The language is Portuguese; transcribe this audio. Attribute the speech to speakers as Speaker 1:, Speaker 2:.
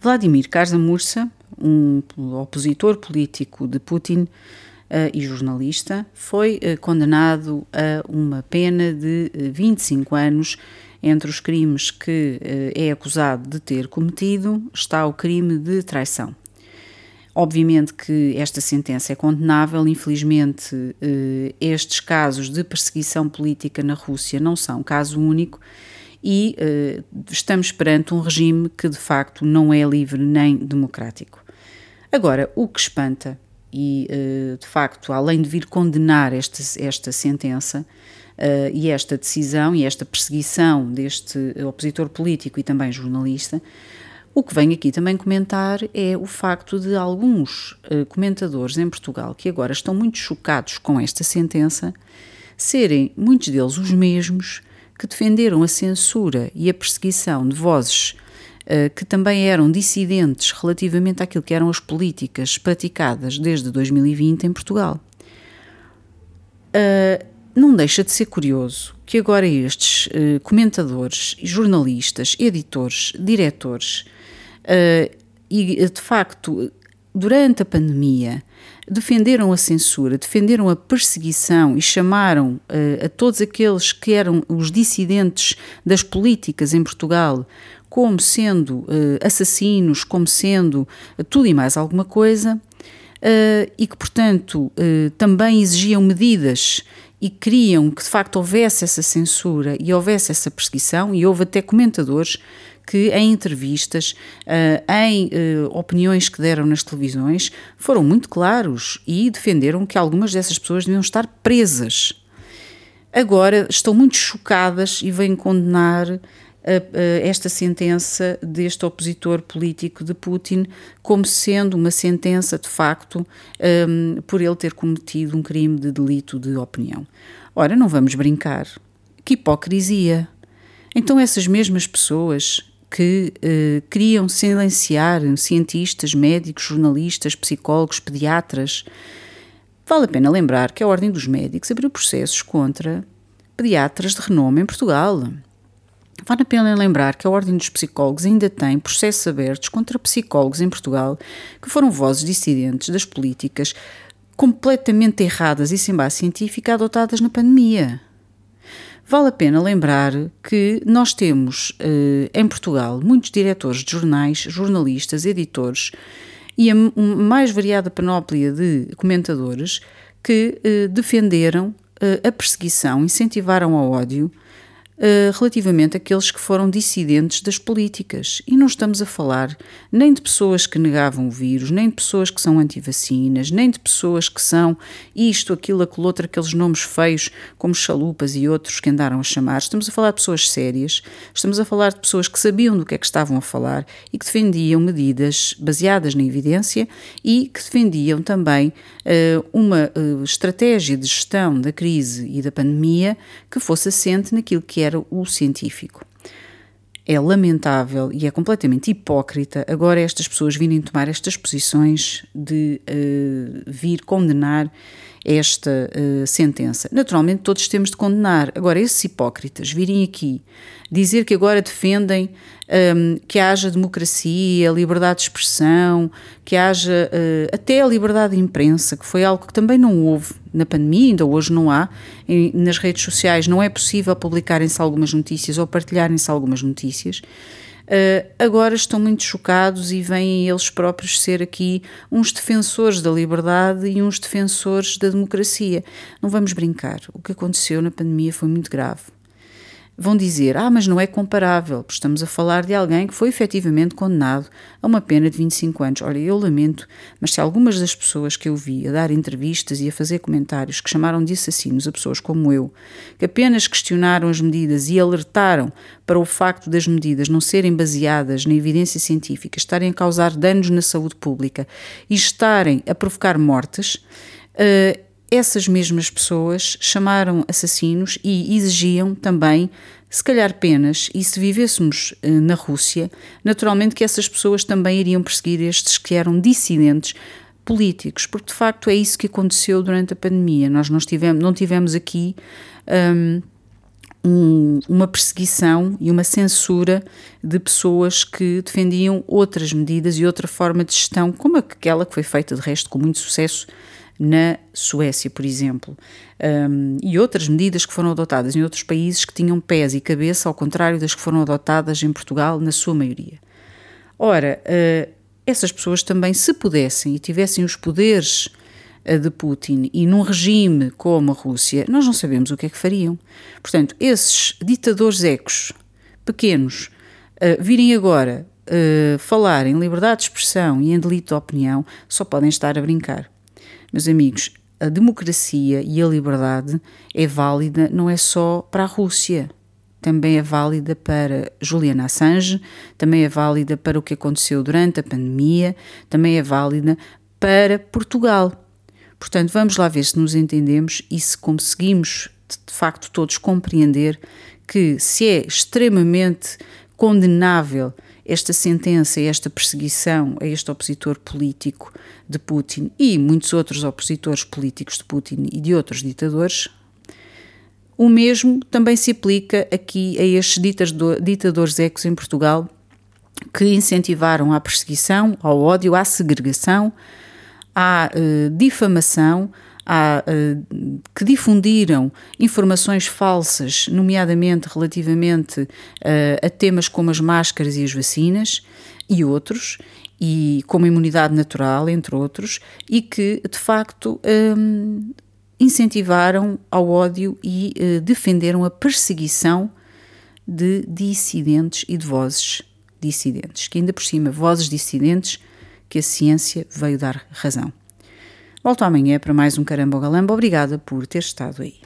Speaker 1: Vladimir Kara-Murza, um opositor político de Putin, Uh, e jornalista, foi uh, condenado a uma pena de uh, 25 anos. Entre os crimes que é acusado de ter cometido está o crime de traição. Obviamente que esta sentença é condenável, infelizmente, estes casos de perseguição política na Rússia não são caso único e estamos perante um regime que de facto não é livre nem democrático. Agora, o que espanta e, uh, de facto, além de vir condenar esta, esta sentença uh, e esta decisão e esta perseguição deste opositor político e também jornalista, o que venho aqui também comentar é o facto de alguns uh, comentadores em Portugal que agora estão muito chocados com esta sentença serem muitos deles os mesmos que defenderam a censura e a perseguição de vozes eh, que também eram dissidentes relativamente àquilo que eram as políticas praticadas desde 2020 em Portugal. Uh, não deixa de ser curioso que agora estes uh, comentadores, jornalistas, editores, diretores uh, e de facto durante a pandemia defenderam a censura, defenderam a perseguição e chamaram uh, a todos aqueles que eram os dissidentes das políticas em Portugal como sendo uh, assassinos, como sendo uh, tudo e mais alguma coisa, e que, portanto, também exigiam medidas e queriam que de facto houvesse essa censura e houvesse essa perseguição, e houve até comentadores que, em entrevistas, em opiniões que deram nas televisões, foram muito claros e defenderam que algumas dessas pessoas deviam estar presas. Agora estão muito chocadas e vêm condenar esta sentença deste opositor político de Putin como sendo uma sentença de facto um, por ele ter cometido um crime de delito de opinião. Ora, não vamos brincar. Que hipocrisia! Então, essas mesmas pessoas que uh, queriam silenciar cientistas, médicos, jornalistas, psicólogos, pediatras. Vale a pena lembrar que a Ordem dos Médicos abriu processos contra pediatras de renome em Portugal. Vale a pena lembrar que a Ordem dos Psicólogos ainda tem processos abertos contra psicólogos em Portugal que foram vozes dissidentes das políticas completamente erradas e sem base científica adotadas na pandemia. Vale a pena lembrar que nós temos eh, em Portugal muitos diretores de jornais, jornalistas, editores e a mais variada panóplia de comentadores que eh, defenderam eh, a perseguição, incentivaram ao ódio uh, relativamente àqueles que foram dissidentes das políticas. E não estamos a falar nem de pessoas que negavam o vírus, nem de pessoas que são anti-vacinas, nem de pessoas que são isto, aquilo, aquilo outro, aqueles nomes feios como chalupas e outros que andaram a chamar. Estamos a falar de pessoas sérias, estamos a falar de pessoas que sabiam do que é que estavam a falar e que defendiam medidas baseadas na evidência e que defendiam também uh, uma uh, estratégia de gestão da crise e da pandemia que fosse assente naquilo que era era o científico. É lamentável e é completamente hipócrita agora estas pessoas virem tomar estas posições de uh, vir condenar esta uh, sentença. Naturalmente, todos temos de condenar. Agora, esses hipócritas virem aqui dizer que agora defendem um, que haja democracia, liberdade de expressão, que haja uh, até a liberdade de imprensa, que foi algo que também não houve na pandemia, ainda hoje não há. Nas redes sociais não é possível publicarem-se algumas notícias ou partilharem-se algumas notícias. Uh, agora estão muito chocados e vêm eles próprios ser aqui uns defensores da liberdade e uns defensores da democracia. Não vamos brincar. O que aconteceu na pandemia foi muito grave vão dizer: ah, mas não é comparável, estamos a falar de alguém que foi efetivamente condenado a uma pena de 25 anos. Olha, eu lamento, mas se algumas das pessoas que eu vi a dar entrevistas e a fazer comentários que chamaram de assassinos a pessoas como eu, que apenas questionaram as medidas e alertaram para o facto das medidas não serem baseadas na evidência científica, estarem a causar danos na saúde pública e estarem a provocar mortes. Uh, essas mesmas pessoas chamaram assassinos e exigiam também, se calhar, penas. E se vivêssemos eh, na Rússia, naturalmente que essas pessoas também iriam perseguir estes que eram dissidentes políticos, porque de facto é isso que aconteceu durante a pandemia. Nós não tivemos, não tivemos aqui. Um, um, uma perseguição e uma censura de pessoas que defendiam outras medidas e outra forma de gestão, como aquela que foi feita de resto com muito sucesso na Suécia, por exemplo, um, e outras medidas que foram adotadas em outros países que tinham pés e cabeça, ao contrário das que foram adotadas em Portugal, na sua maioria. Ora, uh, essas pessoas também, se pudessem e tivessem os poderes uh, de Putin e num regime como a Rússia, nós não sabemos o que é que fariam. Portanto, esses ditadores ecos, pequenos, uh, virem agora falar em liberdade de expressão e em delito de opinião, só podem estar a brincar. Meus amigos, a democracia e a liberdade é válida não é só para a Rússia, também é válida para Juliana Assange, também é válida para o que aconteceu durante a pandemia, também é válida para Portugal. Portanto, vamos lá ver se nos entendemos e se conseguimos de facto todos compreender que se é extremamente condenável esta sentença, esta perseguição a este opositor político de Putin e muitos outros opositores políticos de Putin e de outros ditadores, o mesmo também se aplica aqui a estes ditadores ecos em Portugal que incentivaram à perseguição, ao ódio, à segregação, à uh, difamação, há, uh, que difundiram informações falsas, nomeadamente relativamente uh, a temas como as máscaras e as vacinas e outros, e como a imunidade natural, entre outros, e que de facto um, incentivaram ao ódio e uh, defenderam a perseguição de dissidentes e de vozes dissidentes, que ainda por cima, vozes dissidentes que a ciência veio dar razão. Volto amanhã para mais um Caramba Galamba. Obrigada por ter estado aí.